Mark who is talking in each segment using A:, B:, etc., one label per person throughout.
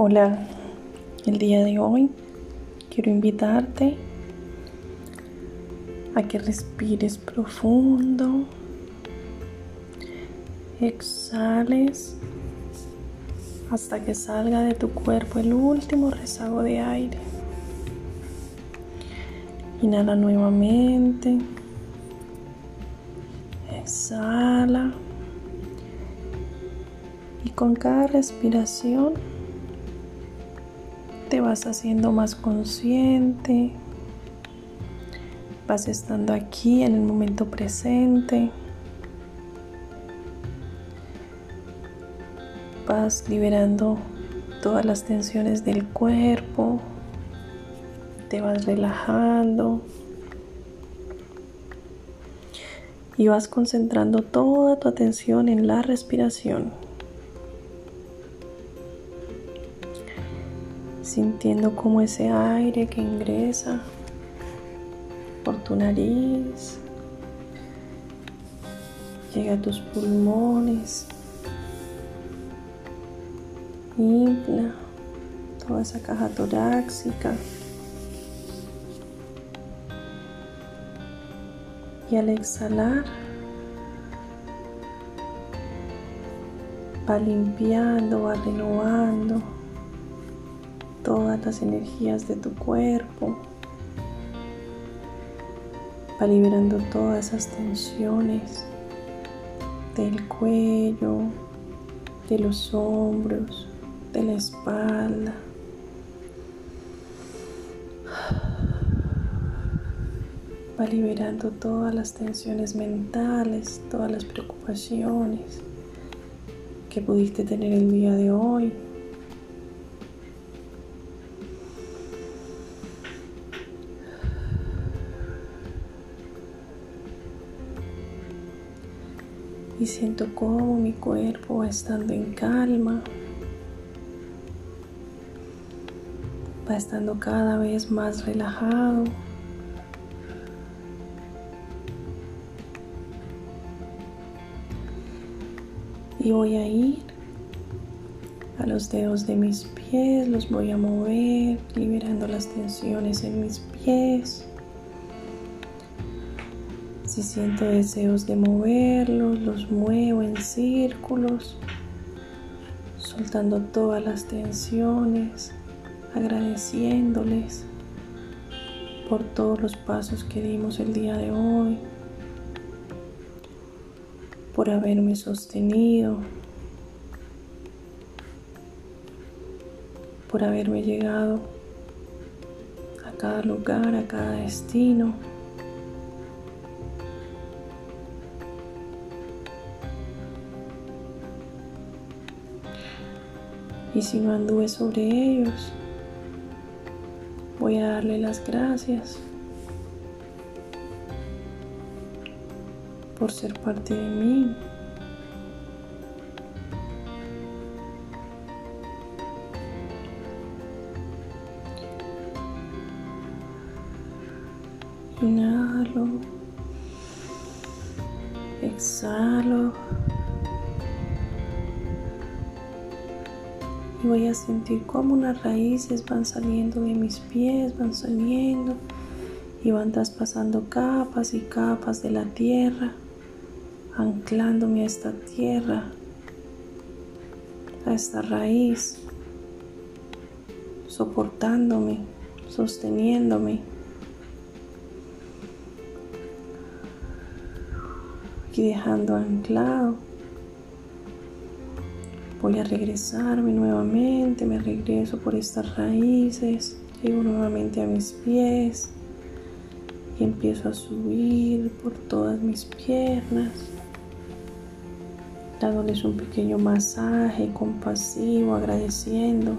A: Hola, el día de hoy quiero invitarte a que respires profundo, exhales hasta que salga de tu cuerpo el último rezago de aire. Inhala nuevamente, exhala. Y con cada respiración te vas haciendo más consciente, vas estando aquí en el momento presente, vas liberando todas las tensiones del cuerpo, te vas relajando y vas concentrando toda tu atención en la respiración. Sintiendo como ese aire que ingresa por tu nariz llega a tus pulmones, infla toda esa caja torácica. Y al exhalar va limpiando, va renovando todas las energías de tu cuerpo. Va liberando todas esas tensiones del cuello, de los hombros, de la espalda. Va liberando todas las tensiones mentales, todas las preocupaciones que pudiste tener el día de hoy. Y siento cómo mi cuerpo va estando en calma, va estando cada vez más relajado. Y voy a ir a los dedos de mis pies, los voy a mover, liberando las tensiones en mis pies. Si siento deseos de moverlos, los muevo en círculos, soltando todas las tensiones, agradeciéndoles por todos los pasos que dimos el día de hoy, por haberme sostenido, por haberme llegado a cada lugar, a cada destino. Y si no anduve sobre ellos, voy a darle las gracias por ser parte de mí. Inhalo, exhalo. Voy a sentir como unas raíces van saliendo de mis pies, van saliendo y van traspasando capas y capas de la tierra, anclándome a esta tierra, a esta raíz, soportándome, sosteniéndome. Y dejando anclado Voy a regresarme nuevamente, me regreso por estas raíces, llego nuevamente a mis pies y empiezo a subir por todas mis piernas, dándoles un pequeño masaje compasivo, agradeciendo,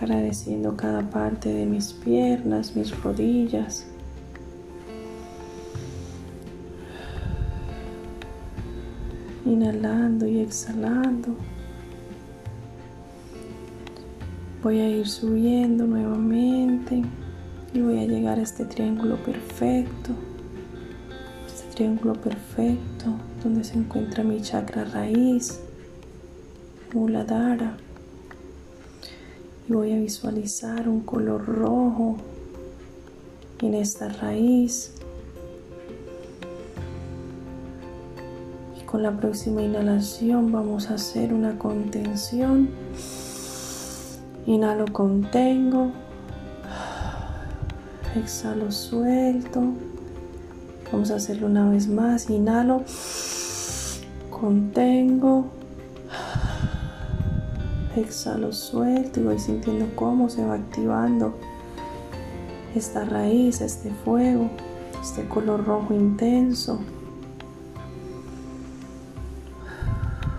A: agradeciendo cada parte de mis piernas, mis rodillas, inhalando y exhalando. Voy a ir subiendo nuevamente y voy a llegar a este triángulo perfecto. Este triángulo perfecto donde se encuentra mi chakra raíz, Muladhara, Y voy a visualizar un color rojo en esta raíz. Con la próxima inhalación vamos a hacer una contención. Inhalo, contengo. Exhalo, suelto. Vamos a hacerlo una vez más. Inhalo, contengo. Exhalo, suelto y voy sintiendo cómo se va activando esta raíz, este fuego, este color rojo intenso.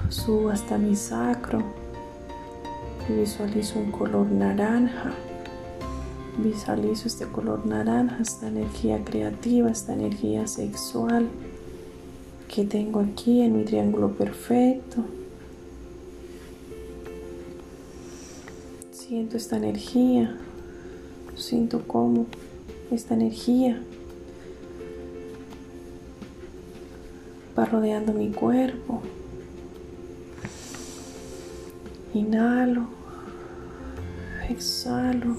A: Subo hasta mi sacro y visualizo un color naranja. Visualizo este color naranja, esta energía creativa, esta energía sexual que tengo aquí en mi triángulo perfecto. Siento esta energía, siento cómo esta energía va rodeando mi cuerpo. Inhalo, exhalo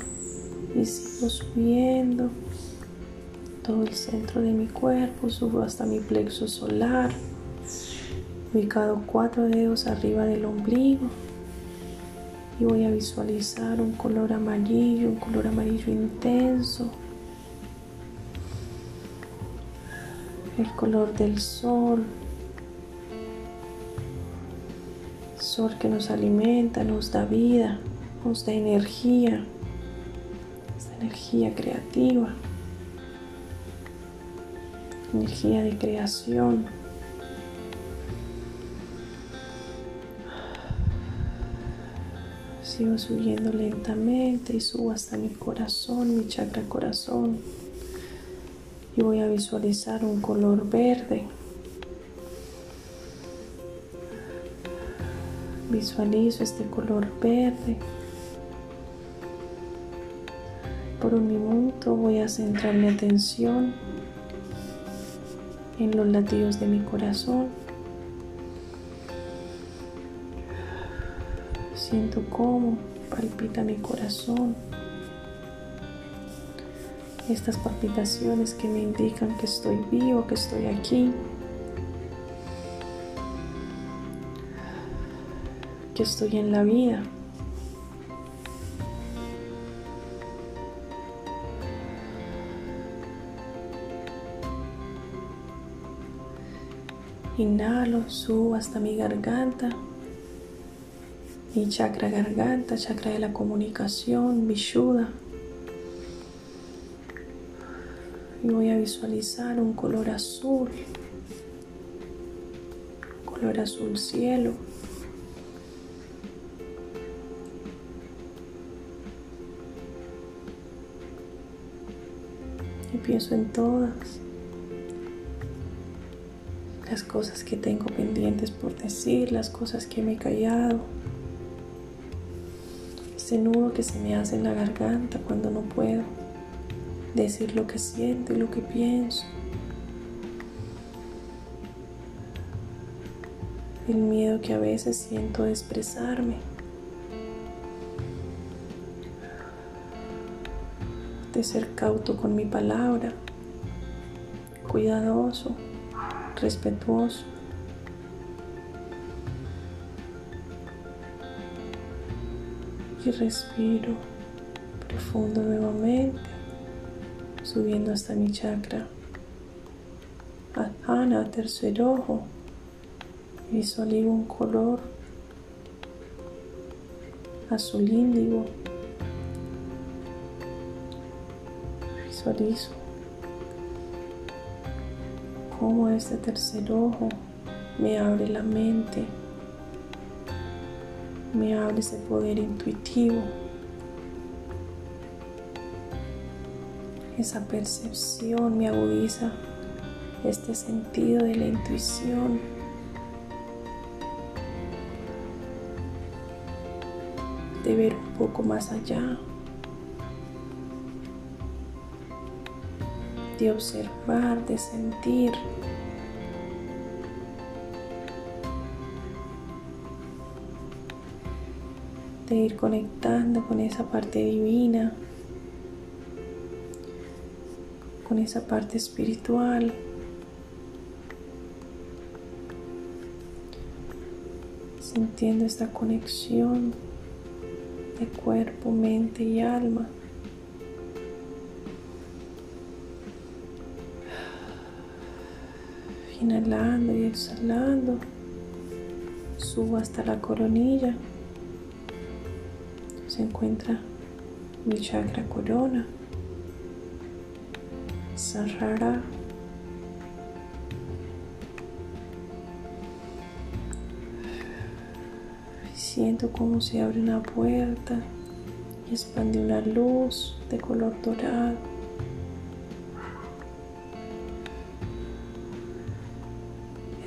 A: y sigo subiendo. Todo el centro de mi cuerpo, subo hasta mi plexo solar, ubicado cuatro dedos arriba del ombligo. Y voy a visualizar un color amarillo, un color amarillo intenso, el color del sol, sol que nos alimenta, nos da vida, nos da energía, esta energía creativa, energía de creación. Sigo subiendo lentamente y subo hasta mi corazón, mi chakra corazón. Y voy a visualizar un color verde. Visualizo este color verde. Por un minuto voy a centrar mi atención en los latidos de mi corazón. Siento cómo palpita mi corazón. Estas palpitaciones que me indican que estoy vivo, que estoy aquí. Estoy en la vida. Inhalo, subo hasta mi garganta mi chakra garganta, chakra de la comunicación, Vishuddha. Y voy a visualizar un color azul, color azul cielo. Pienso en todas las cosas que tengo pendientes por decir, las cosas que me he callado ese nudo que se me hace en la garganta cuando no puedo decir lo que siento y lo que pienso. El miedo que a veces siento de expresarme. De ser cauto con mi palabra, cuidadoso, respetuoso. y respiro profundo nuevamente, subiendo hasta mi chakra. Adhana, tercer ojo, visualizo un color azul índigo. Visualizo cómo este tercer ojo me abre la mente me abre ese poder intuitivo, esa percepción me agudiza este sentido de la intuición. de ver un poco más allá, de observar, de sentir. de ir conectando con esa parte divina, con esa parte espiritual. Sintiendo esta conexión de cuerpo, mente y alma. Inhalando y exhalando, subo hasta la coronilla. Se encuentra mi chakra corona, Sahara. Siento como se abre una puerta y expande una luz de color dorado.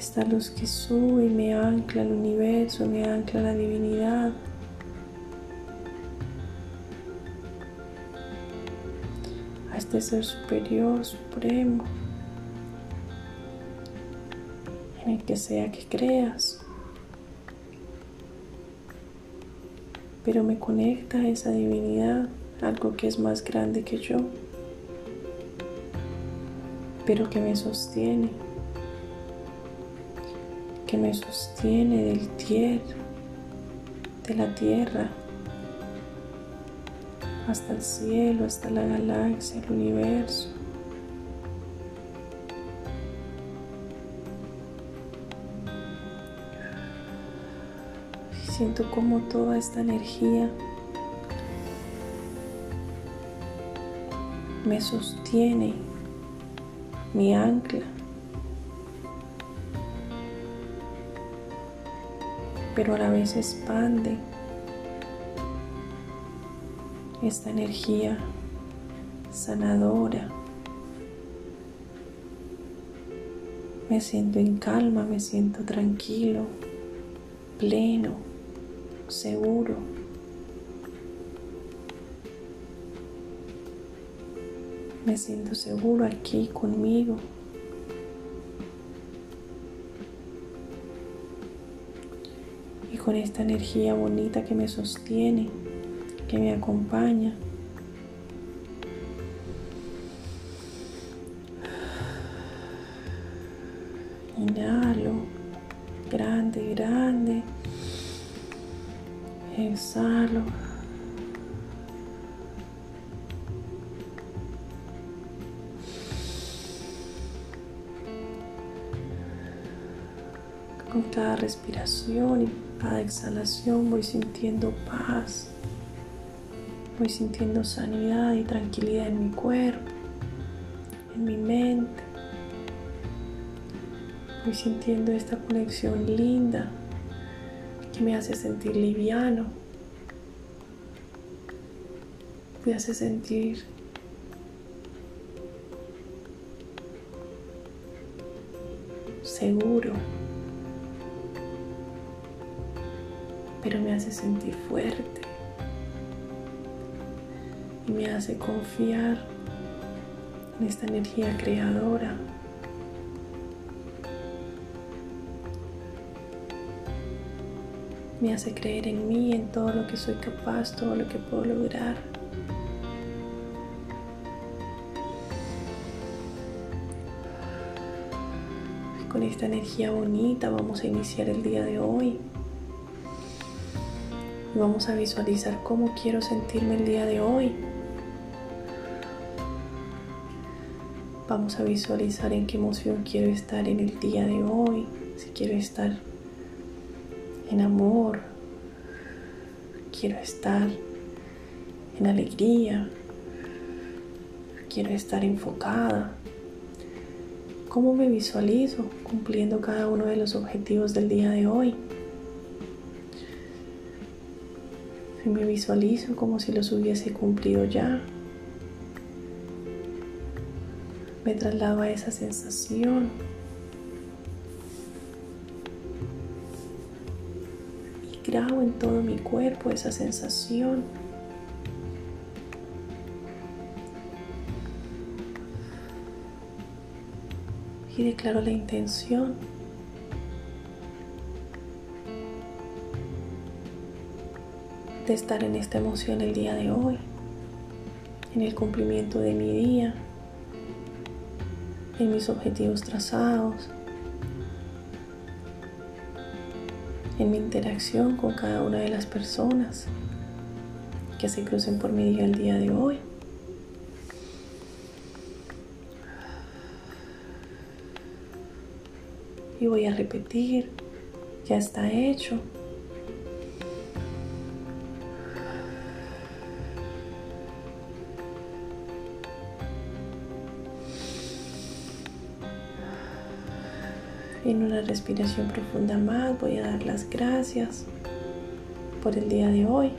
A: Esta luz que sube y me ancla al universo, me ancla a la divinidad. A este ser superior, supremo, en el que sea que creas. pero me conecta a esa divinidad, algo que es más grande que yo, pero que me sostiene, que me sostiene del tierra, de la tierra, hasta el cielo, hasta la galaxia, el universo. Siento como toda esta energía me sostiene, mi ancla. Pero a la vez expande esta energía sanadora. Me siento en calma, me siento tranquilo, pleno seguro. Me siento seguro aquí conmigo. Con esta energía bonita que me sostiene, que me acompaña. Inhalo, grande, grande. Exhalo. Con cada respiración cada exhalación voy sintiendo paz, voy sintiendo sanidad y tranquilidad en mi cuerpo, en mi mente. Voy sintiendo esta conexión linda me hace sentir liviano, me hace sentir seguro, pero me hace sentir fuerte y me hace confiar en esta energía creadora. me hace creer en mí, en todo lo que soy capaz, todo lo que puedo lograr. Con esta energía bonita vamos a iniciar el día de hoy. Vamos a visualizar cómo quiero sentirme el día de hoy. Vamos a visualizar en qué emoción quiero estar en el día de hoy. Si quiero estar en amor, quiero estar en alegría, quiero estar enfocada. ¿Cómo me visualizo cumpliendo cada uno de los objetivos del día de hoy? Me visualizo como si los hubiese cumplido ya, me traslado a esa sensación. Grabo en todo mi cuerpo esa sensación. Y declaro la intención estar en esta emoción el día de hoy, en el cumplimiento de mi día, en mis objetivos trazados, en mi interacción con cada una de las personas que se crucen por mi día el día de hoy. Y voy a repetir, ya está hecho. En una respiración profunda más voy a dar las gracias por el día de hoy.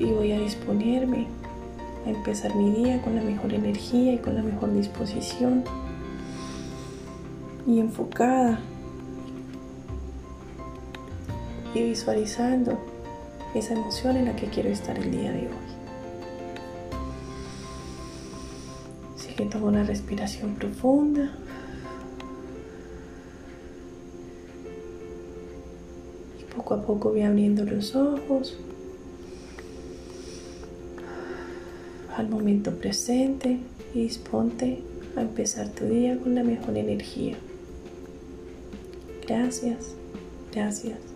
A: Y voy a disponerme a empezar mi día con la mejor energía y con la mejor disposición y enfocada y visualizando esa emoción en la que quiero estar el día de hoy. Tomo una respiración profunda. Y poco a poco voy abriendo los ojos al momento presente y disponte a empezar tu día con la mejor energía. Gracias, gracias.